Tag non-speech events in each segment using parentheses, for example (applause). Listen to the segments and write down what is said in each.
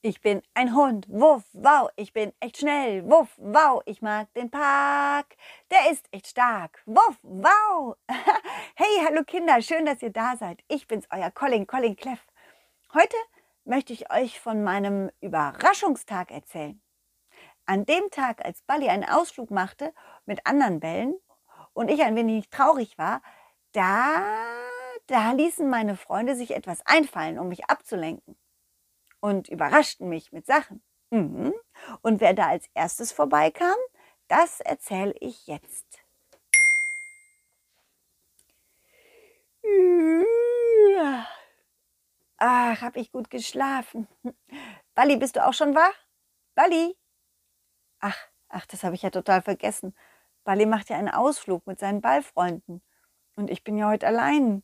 Ich bin ein Hund, wuff, wow, ich bin echt schnell, wuff, wow, ich mag den Park, der ist echt stark, wuff, wow. (laughs) Hey, hallo Kinder, schön, dass ihr da seid. Ich bin's, euer Colin, Colin Cleff. Heute möchte ich euch von meinem Überraschungstag erzählen. An dem Tag, als Bali einen Ausflug machte mit anderen Bällen und ich ein wenig traurig war, da, da ließen meine Freunde sich etwas einfallen, um mich abzulenken und überraschten mich mit Sachen. Mhm. Und wer da als erstes vorbeikam, das erzähle ich jetzt. Ach, hab ich gut geschlafen. Bali, bist du auch schon wach? Bali? Ach, ach, das habe ich ja total vergessen. Bali macht ja einen Ausflug mit seinen Ballfreunden. Und ich bin ja heute allein.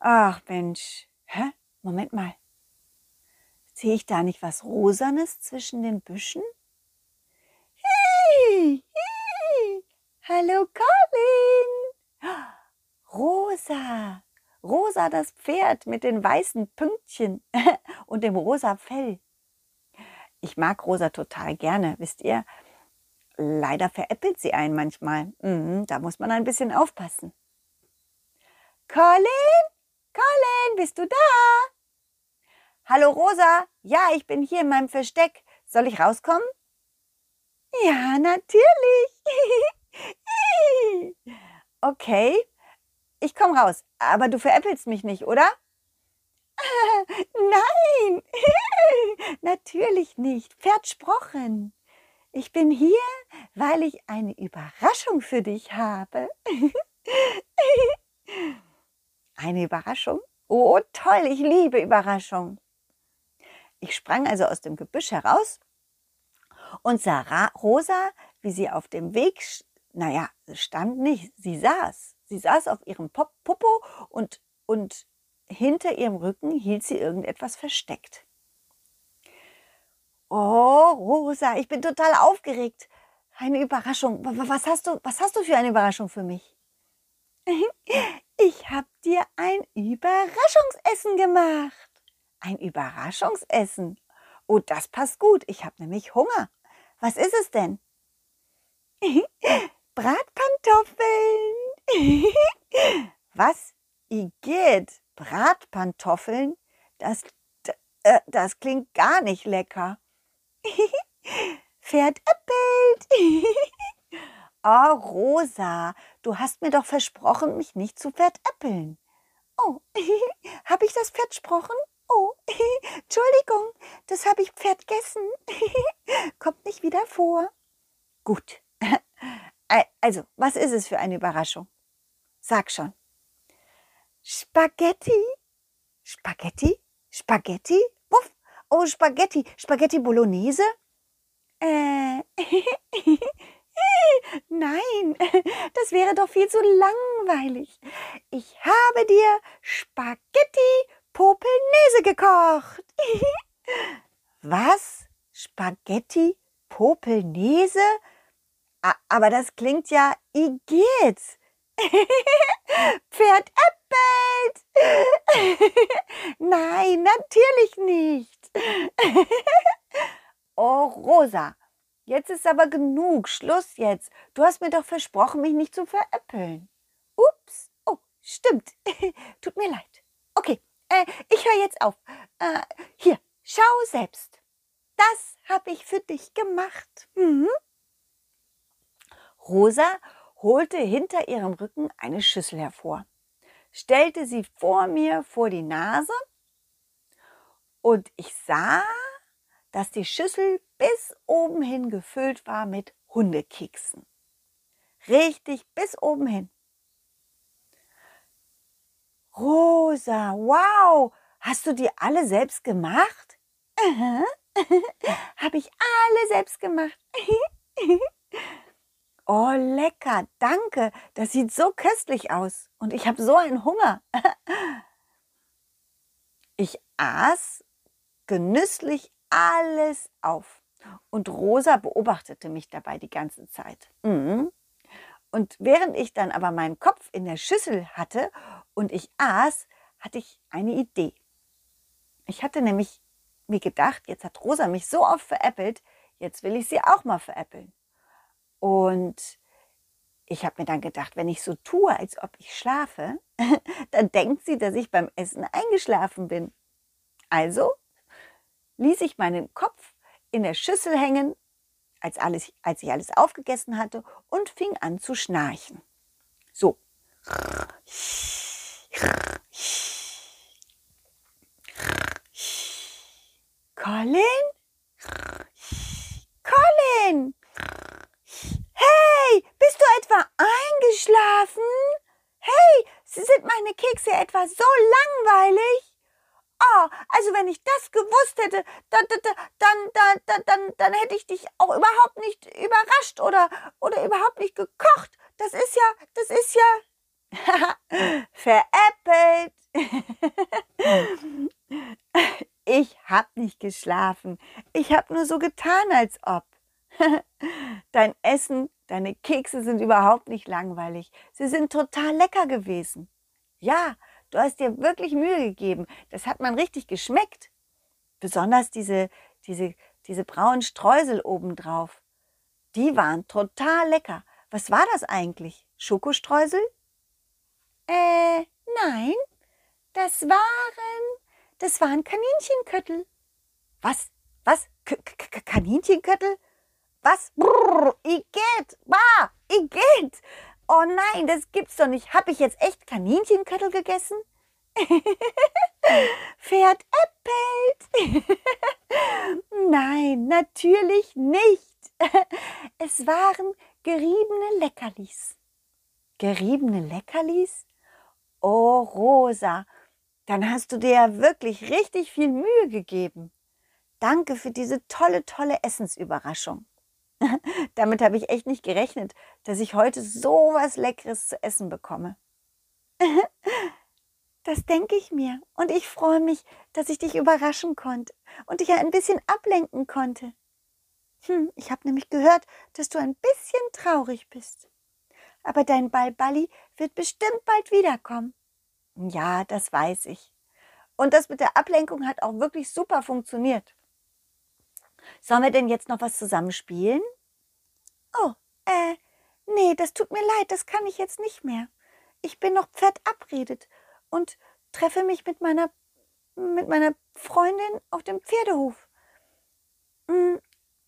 Ach, Mensch. Hä? Moment mal. Sehe ich da nicht was Rosanes zwischen den Büschen? Hey, hey, hallo Colin. Rosa, Rosa das Pferd mit den weißen Pünktchen (laughs) und dem rosa Fell. Ich mag Rosa total gerne, wisst ihr. Leider veräppelt sie einen manchmal. Mhm, da muss man ein bisschen aufpassen. Colin? Colin, bist du da? Hallo Rosa, ja, ich bin hier in meinem Versteck. Soll ich rauskommen? Ja, natürlich. (laughs) okay, ich komme raus, aber du veräppelst mich nicht, oder? (laughs) Nein, (laughs) natürlich nicht. Versprochen. Ich bin hier, weil ich eine Überraschung für dich habe. eine Überraschung? Oh, toll, ich liebe Überraschungen. Ich sprang also aus dem Gebüsch heraus und sah Rosa, wie sie auf dem Weg, naja, stand nicht, sie saß. Sie saß auf ihrem Pop Popo und, und hinter ihrem Rücken hielt sie irgendetwas versteckt. Oh, Rosa, ich bin total aufgeregt. Eine Überraschung. Was hast du, was hast du für eine Überraschung für mich? (laughs) Ich habe dir ein Überraschungsessen gemacht. Ein Überraschungsessen. Oh, das passt gut. Ich habe nämlich Hunger. Was ist es denn? (laughs) Bratpantoffeln. (laughs) Was? Igitt, Bratpantoffeln? Das, äh, das klingt gar nicht lecker. (laughs) Pferd äppelt. oh, Rosa, du hast mir doch versprochen, mich nicht zu veräppeln. Oh, habe ich das versprochen? (laughs) Entschuldigung, das habe ich vergessen. (laughs) Kommt nicht wieder vor. Gut. (laughs) Also, was ist es für eine Überraschung? Sag schon. Spaghetti? Spaghetti? Spaghetti? Puff. Oh, Spaghetti. Spaghetti Bolognese? Äh. Nein, das wäre doch viel zu langweilig. Ich habe dir Spaghetti Popelnese gekocht. (laughs) Was? Spaghetti Popelnese? Aber das klingt ja igitt. (laughs) Pferd äppelt. (laughs) Nein, natürlich nicht. oh, Rosa, jetzt ist aber genug. Schluss jetzt. Du hast mir doch versprochen, mich nicht zu veräppeln. Ups. Oh, stimmt. Tut mir leid. Okay, äh, ich höre jetzt auf. Äh, hier, schau selbst. Das habe ich für dich gemacht. Mhm. Rosa holte hinter ihrem Rücken eine Schüssel hervor, stellte sie vor mir vor die Nase und ich sah, dass die Schüssel bis oben hin gefüllt war mit Hundekeksen. Richtig bis oben hin. Rosa, wow, hast du die alle selbst gemacht? (laughs) Habe ich alle selbst gemacht. (laughs) oh, lecker, danke. Das sieht so köstlich aus. Und ich habe so einen Hunger. (laughs) ich aß genüsslich alles auf. Und Rosa beobachtete mich dabei die ganze Zeit. Mhm. Und während ich dann aber meinen Kopf in der Schüssel hatte und ich aß, hatte ich eine Idee. Ich hatte nämlich mir gedacht, jetzt hat Rosa mich so oft veräppelt, jetzt will ich sie auch mal veräppeln. Und ich habe mir dann gedacht, wenn ich so tue, als ob ich schlafe, (laughs) dann denkt sie, dass ich beim Essen eingeschlafen bin. Also ließ ich meinen Kopf in der Schüssel hängen, als, alles, als ich alles aufgegessen hatte, und fing an zu schnarchen. So. Colin? Colin! Hey, bist du etwa eingeschlafen? Hey, sind meine Kekse etwa so langweilig? Oh, also wenn ich das gewusst hätte, dann, dann, dann, dann, dann, dann hätte ich dich auch überhaupt nicht überrascht oder, oder überhaupt nicht gekocht. Das ist ja, das ist ja (laughs) veräppelt. ich hab nicht geschlafen. Ich hab nur so getan, als ob. (laughs) Dein Essen, deine Kekse sind überhaupt nicht langweilig. Sie sind total lecker gewesen. Ja, Du hast dir wirklich Mühe gegeben. Das hat man richtig geschmeckt. Besonders diese, diese, diese braunen Streusel obendrauf. Die waren total lecker. Was war das eigentlich? Schokostreusel? Äh, nein. Das waren, das waren Kaninchenköttel. Was? Was? K -K Kaninchenköttel? Was? Brrr, Igitt! Bah! Igitt! Oh nein, das gibt's doch nicht. Hab ich jetzt echt Kaninchenköttel gegessen? (laughs) Pferd äppelt. (laughs) nein, natürlich nicht. (laughs) es waren geriebene Leckerlis. Geriebene Leckerlis? Oh, Rosa, dann hast du dir ja wirklich richtig viel Mühe gegeben. Danke für diese tolle, tolle Essensüberraschung. (laughs) Damit habe ich echt nicht gerechnet, dass ich heute so was Leckeres zu essen bekomme. (laughs) Das denke ich mir. Und ich freue mich, dass ich dich überraschen konnte und dich ein bisschen ablenken konnte. Hm, ich habe nämlich gehört, dass du ein bisschen traurig bist. Aber dein Balballi wird bestimmt bald wiederkommen. Ja, das weiß ich. Und das mit der Ablenkung hat auch wirklich super funktioniert. Sollen wir denn jetzt noch was zusammen spielen? Oh, äh, nee, das tut mir leid, das kann ich jetzt nicht mehr. Ich bin noch verabredet und treffe mich mit meiner, mit meiner Freundin auf dem Pferdehof. Mm,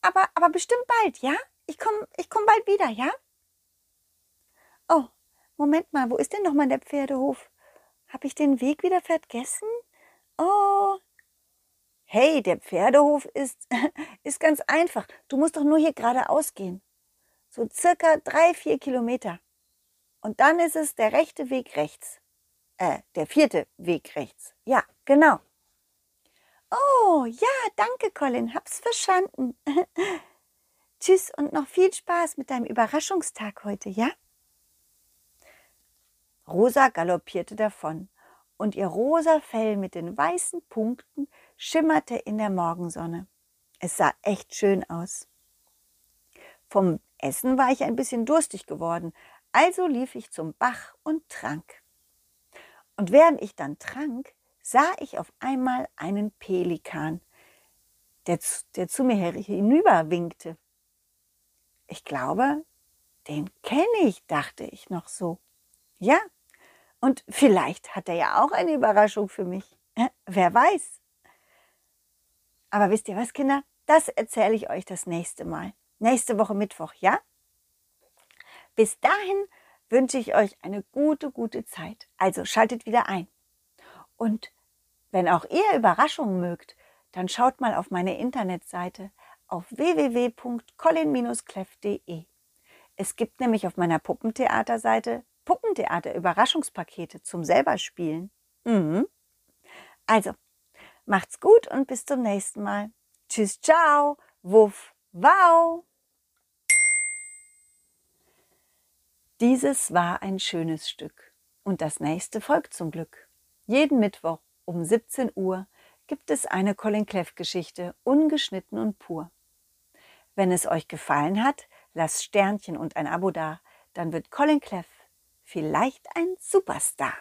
aber, aber bestimmt bald, ja? Ich komme ich komm bald wieder, ja? Oh, Moment mal, wo ist denn nochmal der Pferdehof? Habe ich den Weg wieder vergessen? Oh, Hey, der Pferdehof ist, (laughs) ist ganz einfach. Du musst doch nur hier geradeaus gehen. So circa drei, vier Kilometer. Und dann ist es der rechte Weg rechts. Äh, der vierte Weg rechts. Ja, genau. Oh, ja, danke, Colin. Hab's verstanden. (laughs) Tschüss und noch viel Spaß mit deinem Überraschungstag heute, ja? Rosa galoppierte davon und ihr rosa Fell mit den weißen Punkten schimmerte in der Morgensonne. Es sah echt schön aus. Vom Essen war ich ein bisschen durstig geworden, also lief ich zum Bach und trank. Und während ich dann trank, sah ich auf einmal einen Pelikan, der, der zu mir hinüber winkte. Ich glaube, den kenne ich, dachte ich noch so. Ja, und vielleicht hat er ja auch eine Überraschung für mich. Wer weiß. Aber wisst ihr was, Kinder? Das erzähle ich euch das nächste Mal. Nächste Woche Mittwoch, ja? Bis dahin wünsche ich euch eine gute, gute Zeit. Also schaltet wieder ein. Und wenn auch ihr Überraschungen mögt, dann schaut mal auf meine Internetseite auf www.colin-cleff.de. Es gibt nämlich auf meiner Puppentheaterseite Puppentheater-Überraschungspakete zum selberspielen. Mhm. Also, Macht's gut und bis zum nächsten Mal. Tschüss, ciao, wuff, wow. Dieses war ein schönes Stück und das nächste folgt zum Glück. Jeden Mittwoch um 17 Uhr gibt es eine Colin Cleff Geschichte, ungeschnitten und pur. Wenn es euch gefallen hat, lasst Sternchen und ein Abo da, dann wird Colin Cleff vielleicht ein Superstar.